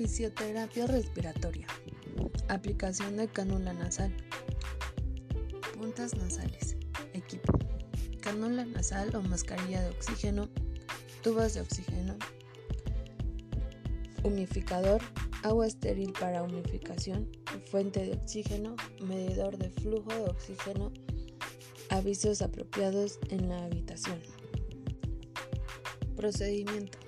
Fisioterapia respiratoria. Aplicación de cánula nasal. Puntas nasales. Equipo. Cánula nasal o mascarilla de oxígeno. Tubos de oxígeno. Humificador. Agua estéril para humificación. Fuente de oxígeno. Medidor de flujo de oxígeno. Avisos apropiados en la habitación. Procedimiento.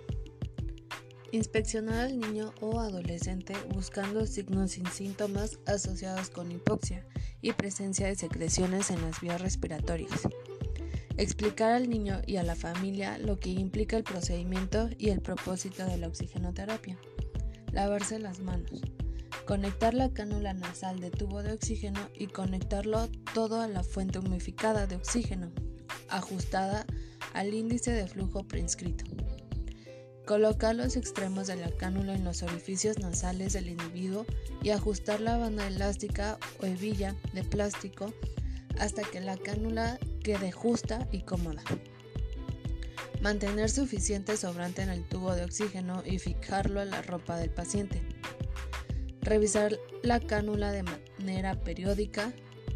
Inspeccionar al niño o adolescente buscando signos sin síntomas asociados con hipoxia y presencia de secreciones en las vías respiratorias. Explicar al niño y a la familia lo que implica el procedimiento y el propósito de la oxigenoterapia. Lavarse las manos. Conectar la cánula nasal de tubo de oxígeno y conectarlo todo a la fuente humificada de oxígeno, ajustada al índice de flujo prescrito. Colocar los extremos de la cánula en los orificios nasales del individuo y ajustar la banda elástica o hebilla de plástico hasta que la cánula quede justa y cómoda. Mantener suficiente sobrante en el tubo de oxígeno y fijarlo a la ropa del paciente. Revisar la cánula de manera periódica.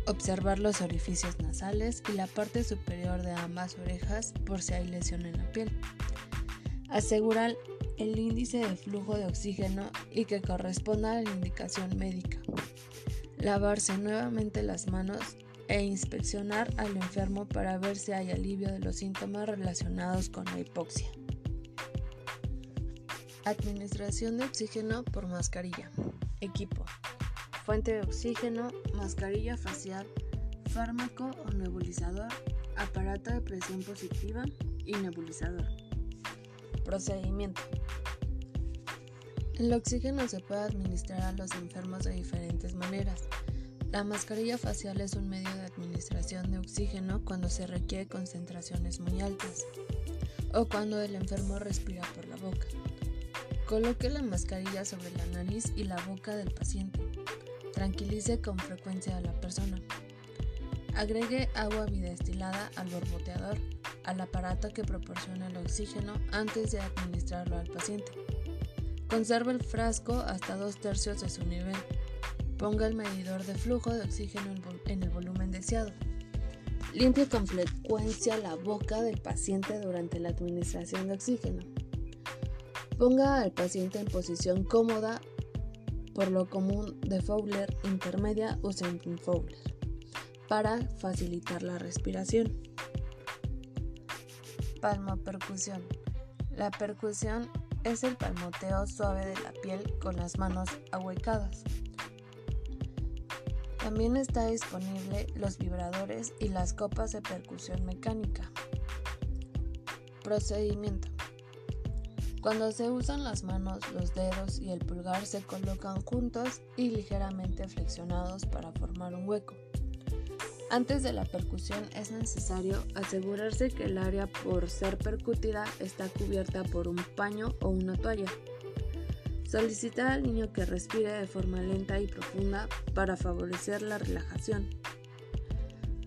Observar los orificios nasales y la parte superior de ambas orejas por si hay lesión en la piel asegurar el índice de flujo de oxígeno y que corresponda a la indicación médica. Lavarse nuevamente las manos e inspeccionar al enfermo para ver si hay alivio de los síntomas relacionados con la hipoxia. Administración de oxígeno por mascarilla. Equipo. Fuente de oxígeno, mascarilla facial, fármaco o nebulizador, aparato de presión positiva y nebulizador. Procedimiento. El oxígeno se puede administrar a los enfermos de diferentes maneras. La mascarilla facial es un medio de administración de oxígeno cuando se requiere concentraciones muy altas o cuando el enfermo respira por la boca. Coloque la mascarilla sobre la nariz y la boca del paciente. Tranquilice con frecuencia a la persona. Agregue agua bidestilada al borboteador al aparato que proporciona el oxígeno antes de administrarlo al paciente. Conserve el frasco hasta dos tercios de su nivel. Ponga el medidor de flujo de oxígeno en el volumen deseado. Limpie con frecuencia la boca del paciente durante la administración de oxígeno. Ponga al paciente en posición cómoda, por lo común de Fowler intermedia o semi-Fowler, para facilitar la respiración. Palmopercusión. La percusión es el palmoteo suave de la piel con las manos ahuecadas. También está disponible los vibradores y las copas de percusión mecánica. Procedimiento. Cuando se usan las manos, los dedos y el pulgar se colocan juntos y ligeramente flexionados para formar un hueco. Antes de la percusión es necesario asegurarse que el área por ser percutida está cubierta por un paño o una toalla. Solicitar al niño que respire de forma lenta y profunda para favorecer la relajación.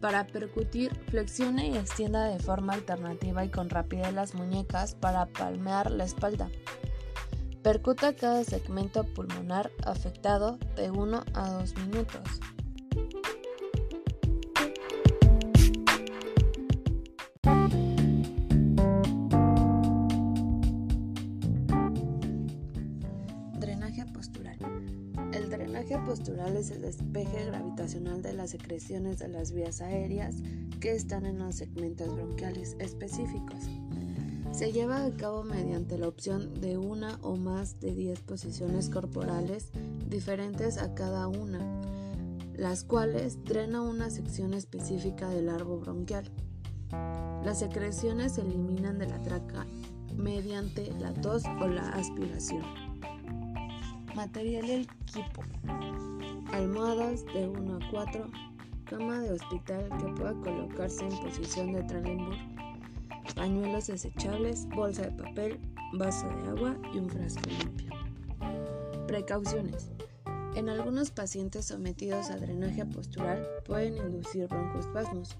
Para percutir, flexione y extienda de forma alternativa y con rapidez las muñecas para palmear la espalda. Percuta cada segmento pulmonar afectado de 1 a 2 minutos. Postural es el despeje gravitacional de las secreciones de las vías aéreas que están en los segmentos bronquiales específicos. Se lleva a cabo mediante la opción de una o más de 10 posiciones corporales diferentes a cada una, las cuales drena una sección específica del árbol bronquial. Las secreciones se eliminan de la traca mediante la tos o la aspiración. Material del equipo. Almohadas de 1 a 4. Cama de hospital que pueda colocarse en posición de Trelleborg. Pañuelos desechables, bolsa de papel, vaso de agua y un frasco limpio. Precauciones. En algunos pacientes sometidos a drenaje postural pueden inducir broncoespasmos.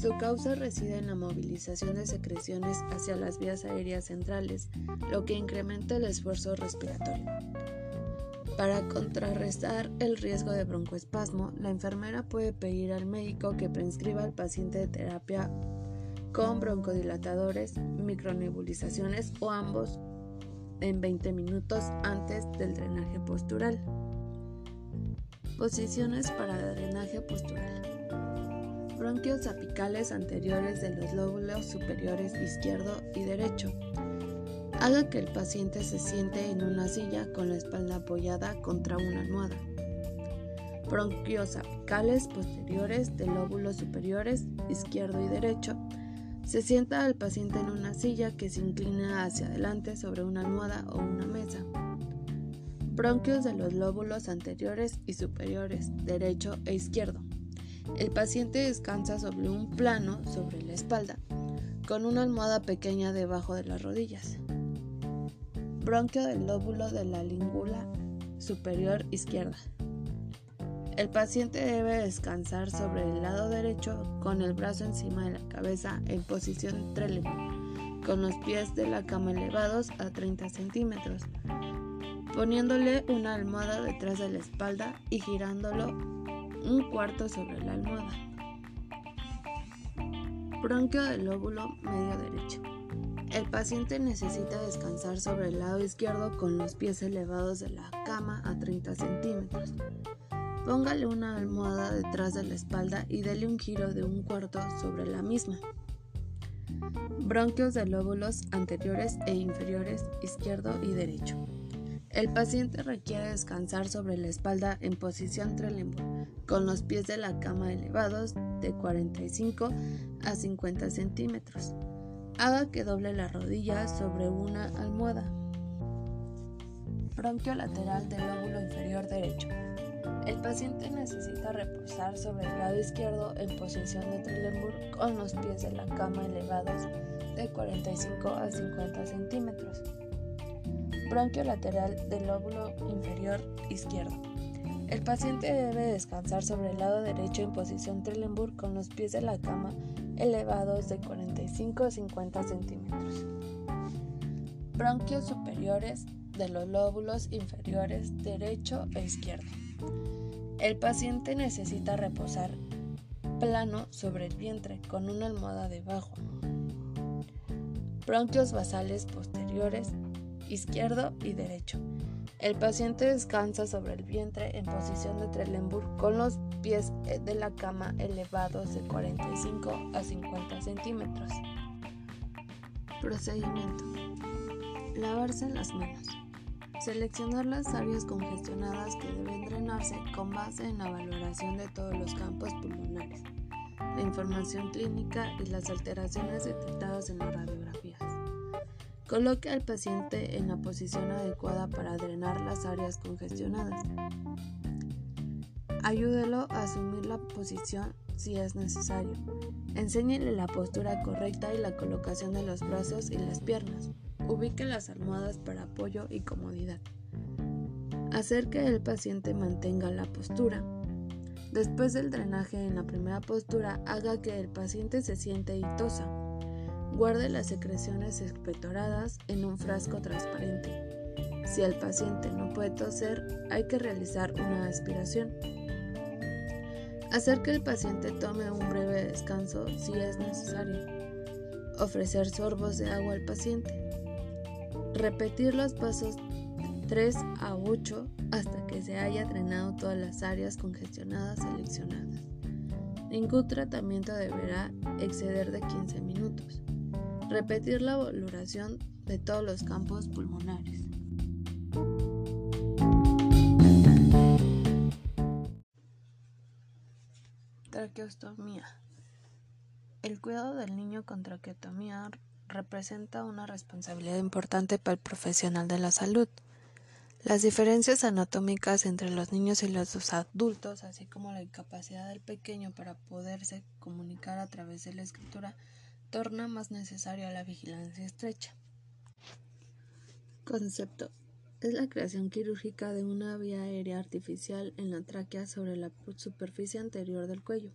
Su causa reside en la movilización de secreciones hacia las vías aéreas centrales, lo que incrementa el esfuerzo respiratorio. Para contrarrestar el riesgo de broncoespasmo, la enfermera puede pedir al médico que prescriba al paciente terapia con broncodilatadores, micronebulizaciones o ambos en 20 minutos antes del drenaje postural. Posiciones para drenaje postural. Bronquios apicales anteriores de los lóbulos superiores izquierdo y derecho. Haga que el paciente se siente en una silla con la espalda apoyada contra una almohada. Bronquios apicales posteriores de lóbulos superiores izquierdo y derecho se sienta al paciente en una silla que se inclina hacia adelante sobre una almohada o una mesa. Bronquios de los lóbulos anteriores y superiores, derecho e izquierdo. El paciente descansa sobre un plano sobre la espalda, con una almohada pequeña debajo de las rodillas. Bronquio del lóbulo de la língula superior izquierda. El paciente debe descansar sobre el lado derecho con el brazo encima de la cabeza en posición trélebo, con los pies de la cama elevados a 30 centímetros, poniéndole una almohada detrás de la espalda y girándolo un cuarto sobre la almohada. Bronquio del lóbulo medio derecho. El paciente necesita descansar sobre el lado izquierdo con los pies elevados de la cama a 30 centímetros. Póngale una almohada detrás de la espalda y dele un giro de un cuarto sobre la misma. Bronquios de lóbulos anteriores e inferiores izquierdo y derecho. El paciente requiere descansar sobre la espalda en posición trelembo, con los pies de la cama elevados de 45 a 50 centímetros. Haga que doble la rodilla sobre una almohada. Bronquio lateral del lóbulo inferior derecho. El paciente necesita reposar sobre el lado izquierdo en posición de Trendelenburg con los pies de la cama elevados de 45 a 50 centímetros. Bronquio lateral del lóbulo inferior izquierdo. El paciente debe descansar sobre el lado derecho en posición Trendelenburg con los pies de la cama elevados de 45 a 50 centímetros. Bronquios superiores de los lóbulos inferiores derecho e izquierdo. El paciente necesita reposar plano sobre el vientre con una almohada debajo. Bronquios basales posteriores, izquierdo y derecho. El paciente descansa sobre el vientre en posición de Trendelenburg con los pies de la cama elevados de 45 a 50 centímetros. Procedimiento. Lavarse las manos. Seleccionar las áreas congestionadas que deben drenarse con base en la valoración de todos los campos pulmonares, la información clínica y las alteraciones detectadas en las radiografías. Coloque al paciente en la posición adecuada para drenar las áreas congestionadas. Ayúdelo a asumir la posición si es necesario. Enséñele la postura correcta y la colocación de los brazos y las piernas. Ubique las almohadas para apoyo y comodidad. Hacer que el paciente mantenga la postura. Después del drenaje en la primera postura, haga que el paciente se siente y tosa. Guarde las secreciones expectoradas en un frasco transparente. Si el paciente no puede toser, hay que realizar una aspiración. Hacer que el paciente tome un breve descanso si es necesario. Ofrecer sorbos de agua al paciente. Repetir los pasos 3 a 8 hasta que se haya drenado todas las áreas congestionadas seleccionadas. Ningún tratamiento deberá exceder de 15 minutos. Repetir la valoración de todos los campos pulmonares. Traqueostomía. El cuidado del niño con traqueotomía representa una responsabilidad importante para el profesional de la salud. Las diferencias anatómicas entre los niños y los adultos, así como la incapacidad del pequeño para poderse comunicar a través de la escritura, torna más necesaria la vigilancia estrecha. Concepto. Es la creación quirúrgica de una vía aérea artificial en la tráquea sobre la superficie anterior del cuello.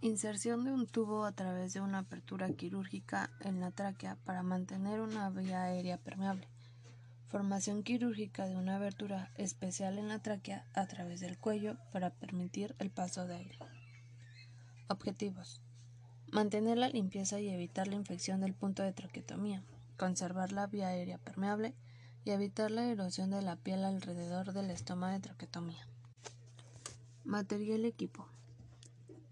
Inserción de un tubo a través de una apertura quirúrgica en la tráquea para mantener una vía aérea permeable. Formación quirúrgica de una abertura especial en la tráquea a través del cuello para permitir el paso de aire. Objetivos. Mantener la limpieza y evitar la infección del punto de traqueotomía. Conservar la vía aérea permeable y evitar la erosión de la piel alrededor del estómago de traqueotomía. Material equipo.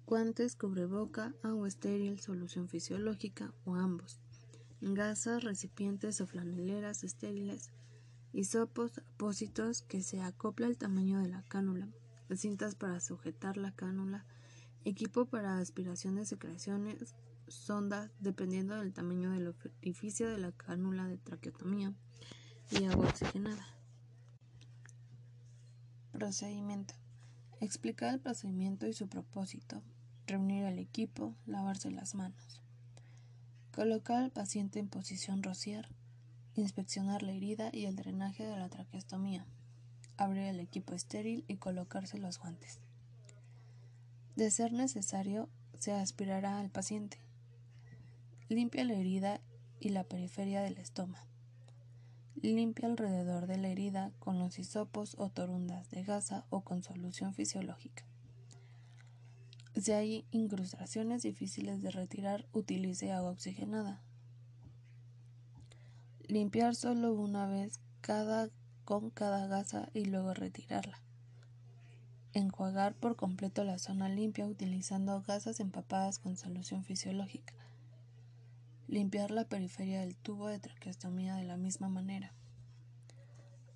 Guantes, cubreboca, agua estéril, solución fisiológica o ambos. Gasas, recipientes o flaneleras estériles, hisopos, apósitos que se acopla al tamaño de la cánula, cintas para sujetar la cánula, equipo para aspiración de secreciones, sondas dependiendo del tamaño del orificio de la cánula de traqueotomía y agua oxigenada. Procedimiento. Explicar el procedimiento y su propósito. Reunir el equipo, lavarse las manos. Colocar al paciente en posición rociar inspeccionar la herida y el drenaje de la traqueostomía, abrir el equipo estéril y colocarse los guantes. De ser necesario, se aspirará al paciente. Limpia la herida y la periferia del estómago. Limpia alrededor de la herida con los hisopos o torundas de gasa o con solución fisiológica. Si hay incrustaciones difíciles de retirar, utilice agua oxigenada. Limpiar solo una vez cada, con cada gasa y luego retirarla. Enjuagar por completo la zona limpia utilizando gasas empapadas con solución fisiológica. Limpiar la periferia del tubo de traqueostomía de la misma manera.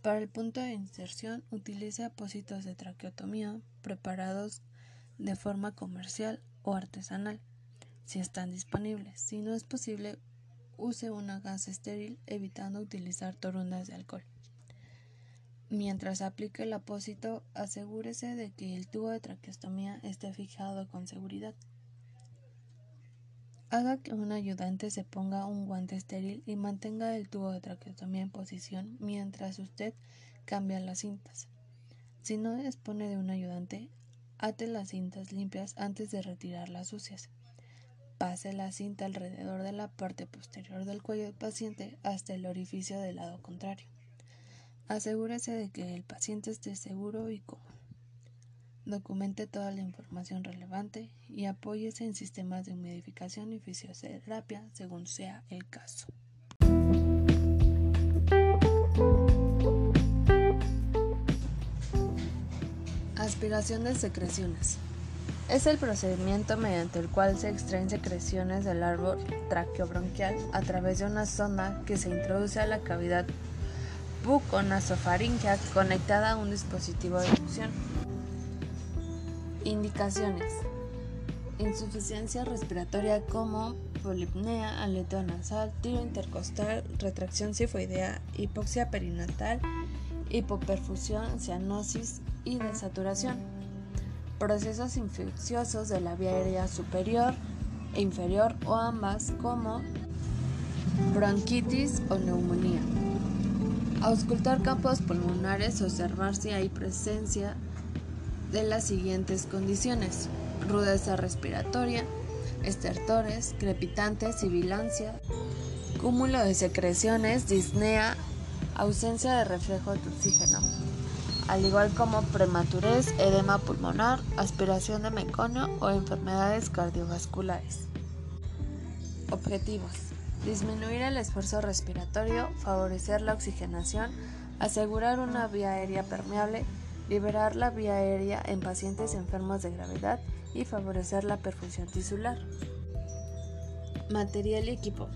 Para el punto de inserción utilice apósitos de traqueotomía preparados de forma comercial o artesanal, si están disponibles. Si no es posible, use una gasa estéril evitando utilizar torundas de alcohol. Mientras aplique el apósito, asegúrese de que el tubo de traqueostomía esté fijado con seguridad. Haga que un ayudante se ponga un guante estéril y mantenga el tubo de traqueostomía en posición mientras usted cambia las cintas. Si no dispone de un ayudante, ate las cintas limpias antes de retirar las sucias. Pase la cinta alrededor de la parte posterior del cuello del paciente hasta el orificio del lado contrario. Asegúrese de que el paciente esté seguro y cómodo. Documente toda la información relevante y apóyese en sistemas de humidificación y fisioterapia según sea el caso. Aspiración de secreciones. Es el procedimiento mediante el cual se extraen secreciones del árbol traqueobronquial a través de una sonda que se introduce a la cavidad buconasofaringea conectada a un dispositivo de succión. Indicaciones. Insuficiencia respiratoria como polipnea, aleteo nasal, tiro intercostal, retracción sifoidea, hipoxia perinatal, hipoperfusión, cianosis y desaturación procesos infecciosos de la vía aérea superior e inferior o ambas como bronquitis o neumonía. Auscultar campos pulmonares, observar si hay presencia de las siguientes condiciones: rudeza respiratoria, estertores, crepitantes, sibilancia, cúmulo de secreciones, disnea, ausencia de reflejo de oxígeno al igual como prematurez, edema pulmonar, aspiración de meconio o enfermedades cardiovasculares. Objetivos. Disminuir el esfuerzo respiratorio, favorecer la oxigenación, asegurar una vía aérea permeable, liberar la vía aérea en pacientes enfermos de gravedad y favorecer la perfusión tisular. Material y equipo.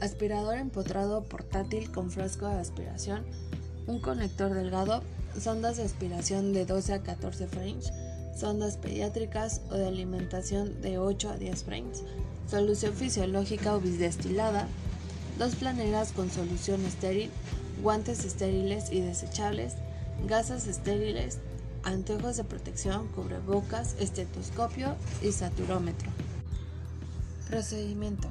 Aspirador empotrado portátil con frasco de aspiración, un conector delgado, sondas de aspiración de 12 a 14 frames, sondas pediátricas o de alimentación de 8 a 10 frames, solución fisiológica o bisdestilada, dos planeras con solución estéril, guantes estériles y desechables, gasas estériles, anteojos de protección, cubrebocas, estetoscopio y saturómetro. Procedimiento.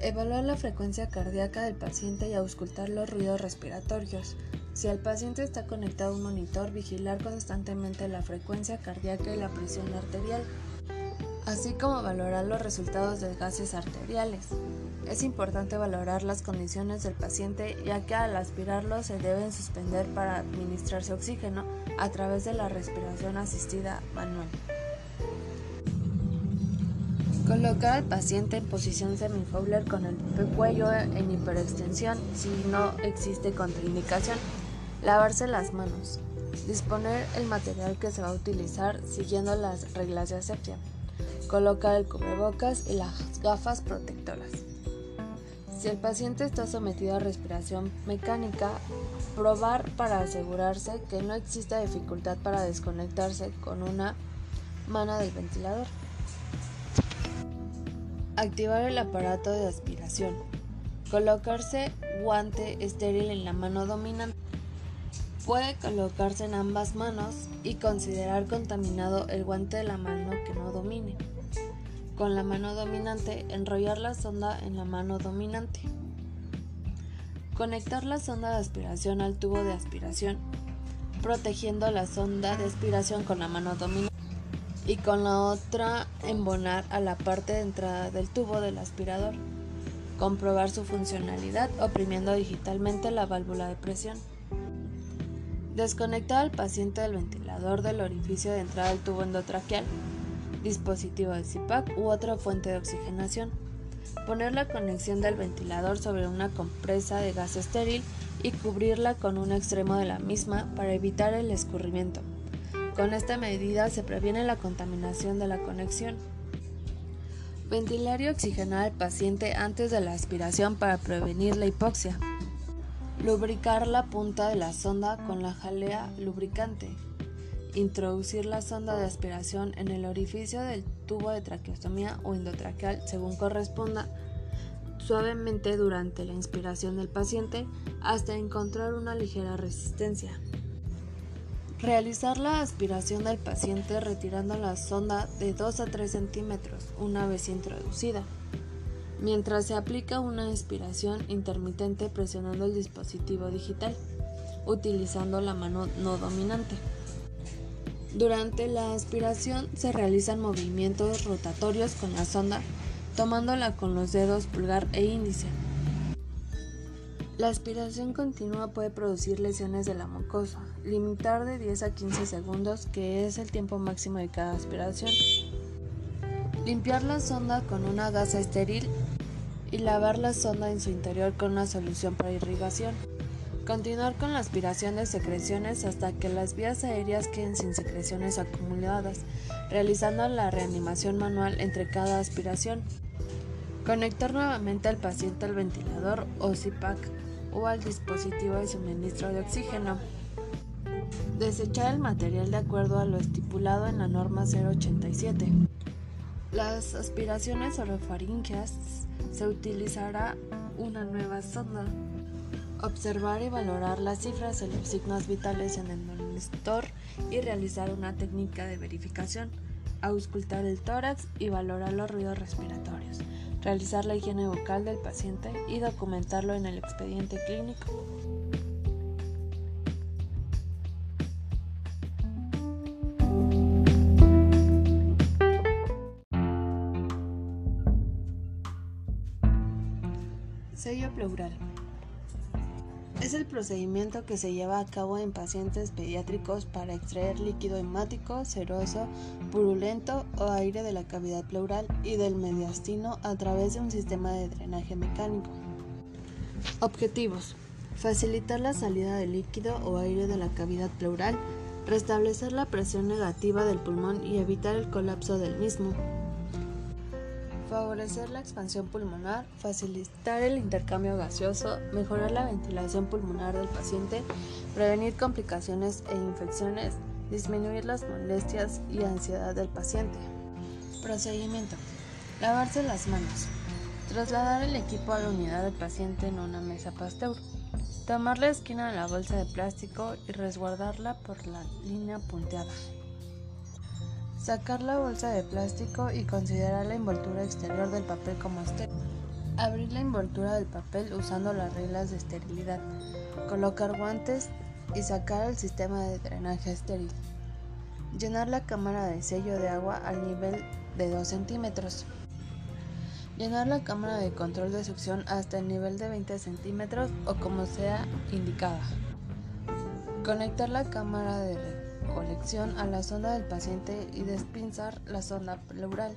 Evaluar la frecuencia cardíaca del paciente y auscultar los ruidos respiratorios. Si el paciente está conectado a un monitor, vigilar constantemente la frecuencia cardíaca y la presión arterial. así como valorar los resultados de gases arteriales. Es importante valorar las condiciones del paciente ya que al aspirarlo se deben suspender para administrarse oxígeno a través de la respiración asistida manual. Colocar al paciente en posición semi-Fowler con el cuello en hiperextensión si no existe contraindicación. Lavarse las manos. Disponer el material que se va a utilizar siguiendo las reglas de asepsia. Colocar el cubrebocas y las gafas protectoras. Si el paciente está sometido a respiración mecánica, probar para asegurarse que no exista dificultad para desconectarse con una mano del ventilador. Activar el aparato de aspiración. Colocarse guante estéril en la mano dominante. Puede colocarse en ambas manos y considerar contaminado el guante de la mano que no domine. Con la mano dominante, enrollar la sonda en la mano dominante. Conectar la sonda de aspiración al tubo de aspiración, protegiendo la sonda de aspiración con la mano dominante y con la otra embonar a la parte de entrada del tubo del aspirador. Comprobar su funcionalidad oprimiendo digitalmente la válvula de presión. Desconectar al paciente del ventilador del orificio de entrada del tubo endotraqueal, dispositivo de CPAP u otra fuente de oxigenación. Poner la conexión del ventilador sobre una compresa de gas estéril y cubrirla con un extremo de la misma para evitar el escurrimiento. Con esta medida se previene la contaminación de la conexión. Ventilar y oxigenar al paciente antes de la aspiración para prevenir la hipoxia. Lubricar la punta de la sonda con la jalea lubricante. Introducir la sonda de aspiración en el orificio del tubo de traqueostomía o endotraqueal según corresponda suavemente durante la inspiración del paciente hasta encontrar una ligera resistencia. Realizar la aspiración del paciente retirando la sonda de 2 a 3 centímetros una vez introducida, mientras se aplica una aspiración intermitente presionando el dispositivo digital, utilizando la mano no dominante. Durante la aspiración se realizan movimientos rotatorios con la sonda, tomándola con los dedos pulgar e índice. La aspiración continua puede producir lesiones de la mucosa, limitar de 10 a 15 segundos, que es el tiempo máximo de cada aspiración. Limpiar la sonda con una gasa estéril y lavar la sonda en su interior con una solución para irrigación. Continuar con la aspiración de secreciones hasta que las vías aéreas queden sin secreciones acumuladas, realizando la reanimación manual entre cada aspiración. Conectar nuevamente al paciente al ventilador o CPAC o al dispositivo de suministro de oxígeno. Desechar el material de acuerdo a lo estipulado en la norma 087. Las aspiraciones orofaringeas se utilizará una nueva sonda. Observar y valorar las cifras de los signos vitales en el monitor y realizar una técnica de verificación. Auscultar el tórax y valorar los ruidos respiratorios realizar la higiene vocal del paciente y documentarlo en el expediente clínico. Pleural. Es el procedimiento que se lleva a cabo en pacientes pediátricos para extraer líquido hemático, seroso, purulento o aire de la cavidad pleural y del mediastino a través de un sistema de drenaje mecánico. Objetivos. Facilitar la salida de líquido o aire de la cavidad pleural, restablecer la presión negativa del pulmón y evitar el colapso del mismo favorecer la expansión pulmonar, facilitar el intercambio gaseoso, mejorar la ventilación pulmonar del paciente, prevenir complicaciones e infecciones, disminuir las molestias y ansiedad del paciente. Procedimiento. Lavarse las manos. Trasladar el equipo a la unidad del paciente en una mesa Pasteur. Tomar la esquina de la bolsa de plástico y resguardarla por la línea punteada. Sacar la bolsa de plástico y considerar la envoltura exterior del papel como estéril. Abrir la envoltura del papel usando las reglas de esterilidad. Colocar guantes y sacar el sistema de drenaje estéril. Llenar la cámara de sello de agua al nivel de 2 centímetros. Llenar la cámara de control de succión hasta el nivel de 20 centímetros o como sea indicada. Conectar la cámara de recolección a la sonda del paciente y despinzar la sonda pleural.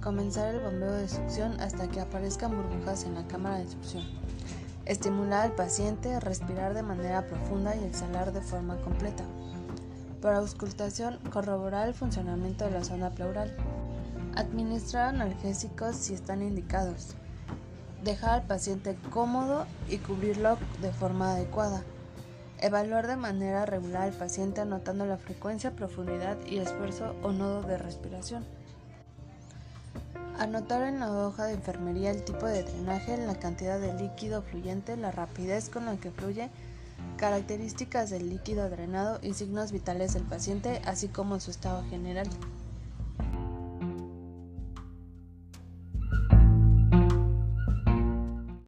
Comenzar el bombeo de succión hasta que aparezcan burbujas en la cámara de succión. Estimular al paciente respirar de manera profunda y exhalar de forma completa. Para auscultación, corroborar el funcionamiento de la zona pleural. Administrar analgésicos si están indicados. Dejar al paciente cómodo y cubrirlo de forma adecuada. Evaluar de manera regular al paciente anotando la frecuencia, profundidad y esfuerzo o nodo de respiración. Anotar en la hoja de enfermería el tipo de drenaje, la cantidad de líquido fluyente, la rapidez con la que fluye, características del líquido drenado y signos vitales del paciente, así como su estado general.